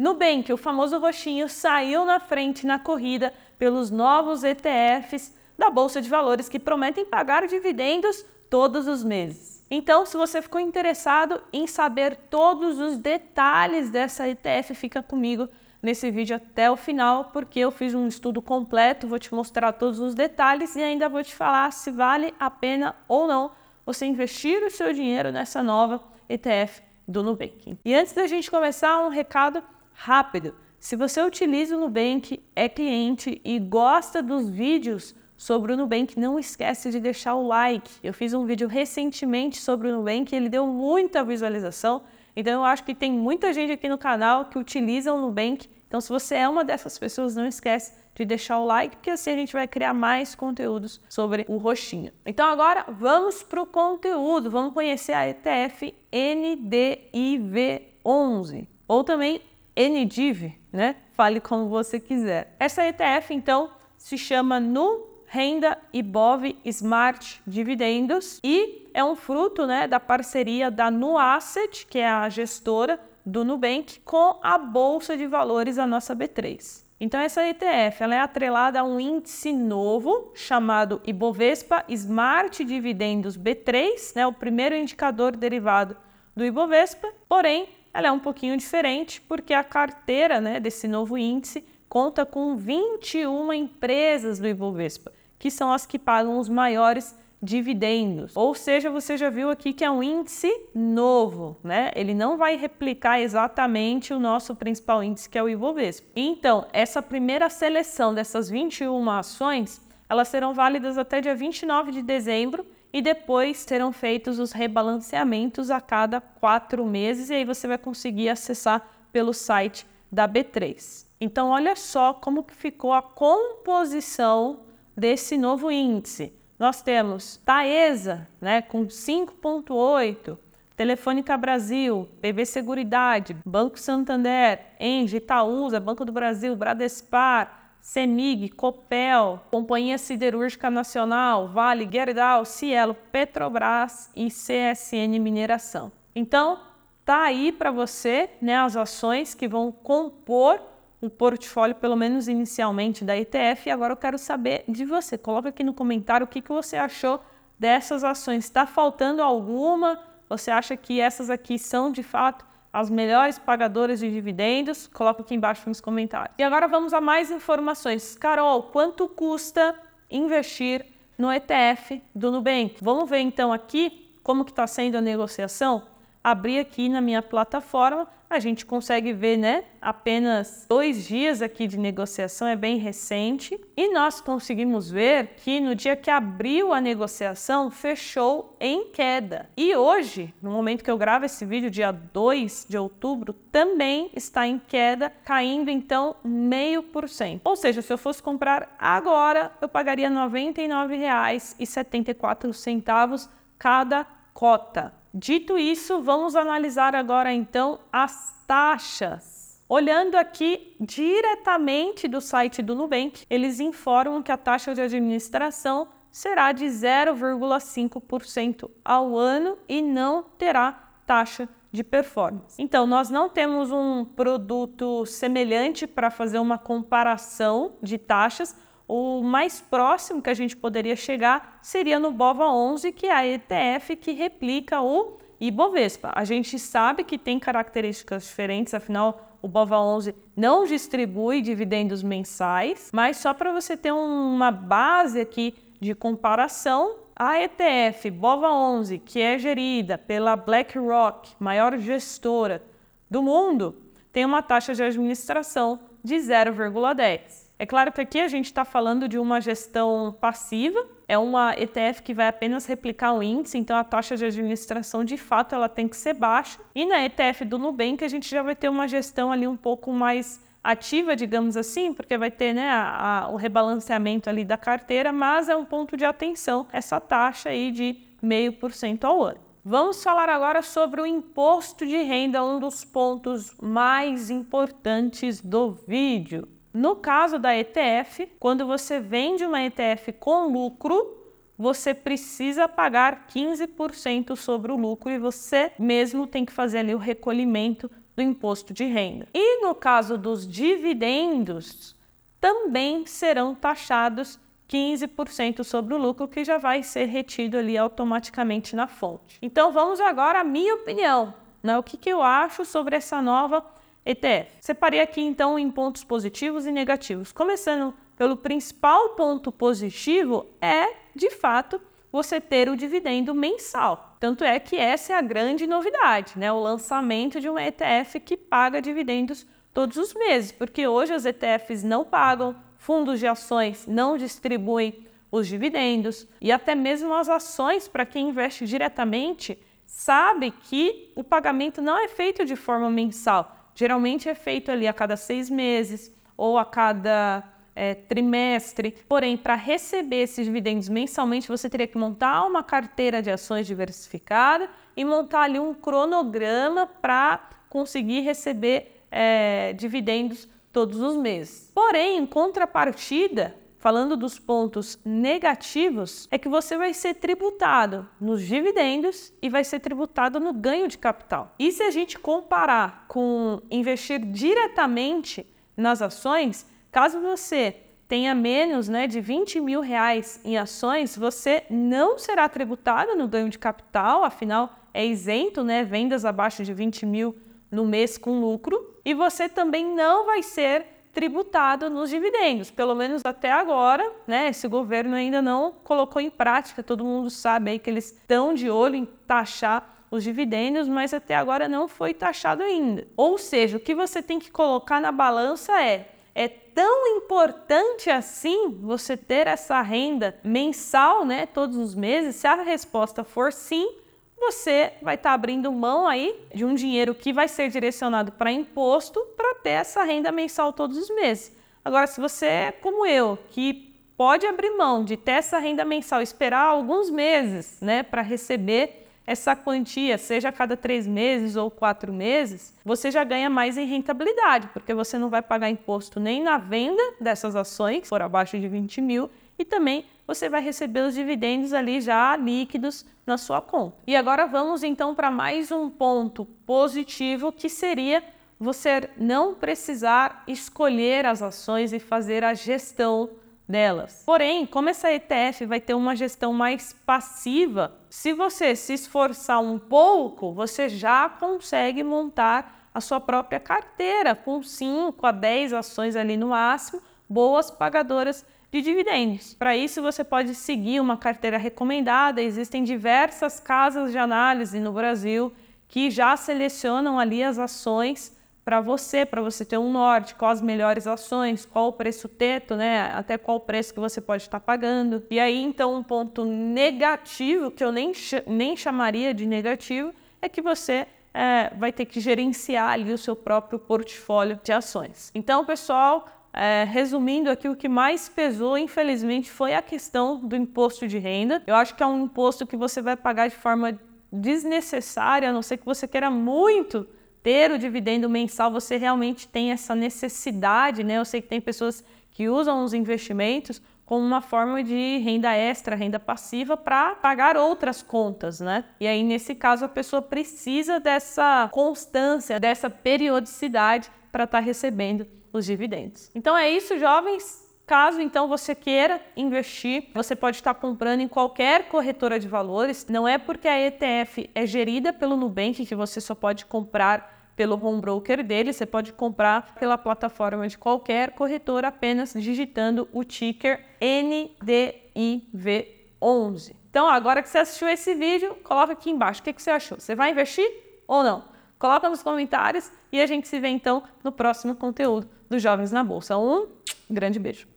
Nubank, o famoso roxinho, saiu na frente na corrida pelos novos ETFs da Bolsa de Valores que prometem pagar dividendos todos os meses. Então, se você ficou interessado em saber todos os detalhes dessa ETF, fica comigo nesse vídeo até o final, porque eu fiz um estudo completo, vou te mostrar todos os detalhes e ainda vou te falar se vale a pena ou não você investir o seu dinheiro nessa nova ETF do Nubank. E antes da gente começar, um recado rápido. Se você utiliza o Nubank, é cliente e gosta dos vídeos sobre o Nubank, não esquece de deixar o like. Eu fiz um vídeo recentemente sobre o Nubank e ele deu muita visualização. Então eu acho que tem muita gente aqui no canal que utiliza o Nubank. Então se você é uma dessas pessoas, não esquece de deixar o like, porque assim a gente vai criar mais conteúdos sobre o roxinho. Então agora vamos para o conteúdo, vamos conhecer a ETF NDIV11, ou também NDIV, né? Fale como você quiser. Essa ETF, então, se chama Nu Renda Ibov Smart Dividendos e é um fruto né, da parceria da Nu Asset, que é a gestora do Nubank, com a Bolsa de Valores, a nossa B3. Então, essa ETF ela é atrelada a um índice novo chamado Ibovespa Smart Dividendos B3, né, o primeiro indicador derivado do Ibovespa, porém, ela é um pouquinho diferente porque a carteira né, desse novo índice conta com 21 empresas do Ibovespa, que são as que pagam os maiores dividendos. Ou seja, você já viu aqui que é um índice novo, né? Ele não vai replicar exatamente o nosso principal índice, que é o Ibovespa. Então, essa primeira seleção dessas 21 ações, elas serão válidas até dia 29 de dezembro e depois serão feitos os rebalanceamentos a cada quatro meses e aí você vai conseguir acessar pelo site da B3. Então, olha só como que ficou a composição desse novo índice nós temos Taesa, né, com 5,8%, Telefônica Brasil, PB Seguridade, Banco Santander, Engie, Itaúsa, Banco do Brasil, Bradespar, CEMIG, Copel, Companhia Siderúrgica Nacional, Vale, Gerdau, Cielo, Petrobras e CSN Mineração. Então, tá aí para você né, as ações que vão compor um portfólio, pelo menos inicialmente, da ETF. E agora eu quero saber de você. Coloca aqui no comentário o que, que você achou dessas ações. Está faltando alguma? Você acha que essas aqui são, de fato, as melhores pagadoras de dividendos? Coloca aqui embaixo nos comentários. E agora vamos a mais informações. Carol, quanto custa investir no ETF do Nubank? Vamos ver então aqui como que está sendo a negociação? Abrir aqui na minha plataforma a gente consegue ver, né? Apenas dois dias aqui de negociação, é bem recente. E nós conseguimos ver que no dia que abriu a negociação, fechou em queda. E hoje, no momento que eu gravo esse vídeo, dia 2 de outubro, também está em queda, caindo então meio por cento. Ou seja, se eu fosse comprar agora, eu pagaria R$ 99,74 cada cota. Dito isso, vamos analisar agora então as taxas. Olhando aqui diretamente do site do Nubank, eles informam que a taxa de administração será de 0,5% ao ano e não terá taxa de performance. Então, nós não temos um produto semelhante para fazer uma comparação de taxas, o mais próximo que a gente poderia chegar seria no BOVA11, que é a ETF que replica o Ibovespa. A gente sabe que tem características diferentes, afinal, o BOVA11 não distribui dividendos mensais, mas só para você ter uma base aqui de comparação, a ETF BOVA11, que é gerida pela BlackRock, maior gestora do mundo, tem uma taxa de administração de 0,10. É claro que aqui a gente está falando de uma gestão passiva, é uma ETF que vai apenas replicar o índice, então a taxa de administração de fato ela tem que ser baixa. E na ETF do Nubank a gente já vai ter uma gestão ali um pouco mais ativa, digamos assim, porque vai ter né, a, a, o rebalanceamento ali da carteira, mas é um ponto de atenção essa taxa aí de meio por cento ao ano. Vamos falar agora sobre o imposto de renda, um dos pontos mais importantes do vídeo. No caso da ETF, quando você vende uma ETF com lucro, você precisa pagar 15% sobre o lucro e você mesmo tem que fazer ali o recolhimento do imposto de renda. E no caso dos dividendos, também serão taxados 15% sobre o lucro que já vai ser retido ali automaticamente na fonte. Então vamos agora à minha opinião, né? O que, que eu acho sobre essa nova ETF? Separei aqui então em pontos positivos e negativos. Começando pelo principal ponto positivo é, de fato, você ter o dividendo mensal. Tanto é que essa é a grande novidade, né? O lançamento de um ETF que paga dividendos todos os meses, porque hoje as ETFs não pagam, fundos de ações não distribuem os dividendos e até mesmo as ações para quem investe diretamente sabe que o pagamento não é feito de forma mensal. Geralmente é feito ali a cada seis meses ou a cada é, trimestre. Porém, para receber esses dividendos mensalmente, você teria que montar uma carteira de ações diversificada e montar ali um cronograma para conseguir receber é, dividendos todos os meses. Porém, em contrapartida, falando dos pontos negativos, é que você vai ser tributado nos dividendos e vai ser tributado no ganho de capital. E se a gente comparar com investir diretamente nas ações, Caso você tenha menos né, de 20 mil reais em ações, você não será tributado no ganho de capital, afinal é isento, né, vendas abaixo de 20 mil no mês com lucro, e você também não vai ser tributado nos dividendos, pelo menos até agora, né? Esse governo ainda não colocou em prática, todo mundo sabe aí que eles estão de olho em taxar os dividendos, mas até agora não foi taxado ainda. Ou seja, o que você tem que colocar na balança é é tão importante assim você ter essa renda mensal, né, todos os meses? Se a resposta for sim, você vai estar tá abrindo mão aí de um dinheiro que vai ser direcionado para imposto para ter essa renda mensal todos os meses. Agora, se você é como eu, que pode abrir mão de ter essa renda mensal, esperar alguns meses, né, para receber essa quantia, seja a cada três meses ou quatro meses, você já ganha mais em rentabilidade, porque você não vai pagar imposto nem na venda dessas ações, por abaixo de 20 mil, e também você vai receber os dividendos ali já líquidos na sua conta. E agora vamos então para mais um ponto positivo que seria você não precisar escolher as ações e fazer a gestão delas. Porém, como essa ETF vai ter uma gestão mais passiva, se você se esforçar um pouco, você já consegue montar a sua própria carteira com 5 a 10 ações ali no máximo, boas pagadoras de dividendos. Para isso, você pode seguir uma carteira recomendada. Existem diversas casas de análise no Brasil que já selecionam ali as ações para você, para você ter um norte, quais as melhores ações, qual o preço teto, né? Até qual o preço que você pode estar pagando. E aí, então, um ponto negativo, que eu nem, nem chamaria de negativo, é que você é, vai ter que gerenciar ali o seu próprio portfólio de ações. Então, pessoal, é, resumindo aqui, o que mais pesou, infelizmente, foi a questão do imposto de renda. Eu acho que é um imposto que você vai pagar de forma desnecessária, a não ser que você queira muito ter o dividendo mensal, você realmente tem essa necessidade, né? Eu sei que tem pessoas que usam os investimentos como uma forma de renda extra, renda passiva para pagar outras contas, né? E aí nesse caso a pessoa precisa dessa constância, dessa periodicidade para estar tá recebendo os dividendos. Então é isso, jovens. Caso então você queira investir, você pode estar comprando em qualquer corretora de valores. Não é porque a ETF é gerida pelo Nubank que você só pode comprar pelo home broker dele, você pode comprar pela plataforma de qualquer corretora apenas digitando o ticker NDIV11. Então, agora que você assistiu esse vídeo, coloca aqui embaixo o que, você achou. Você vai investir ou não? Coloca nos comentários e a gente se vê então no próximo conteúdo dos Jovens na Bolsa. Um grande beijo.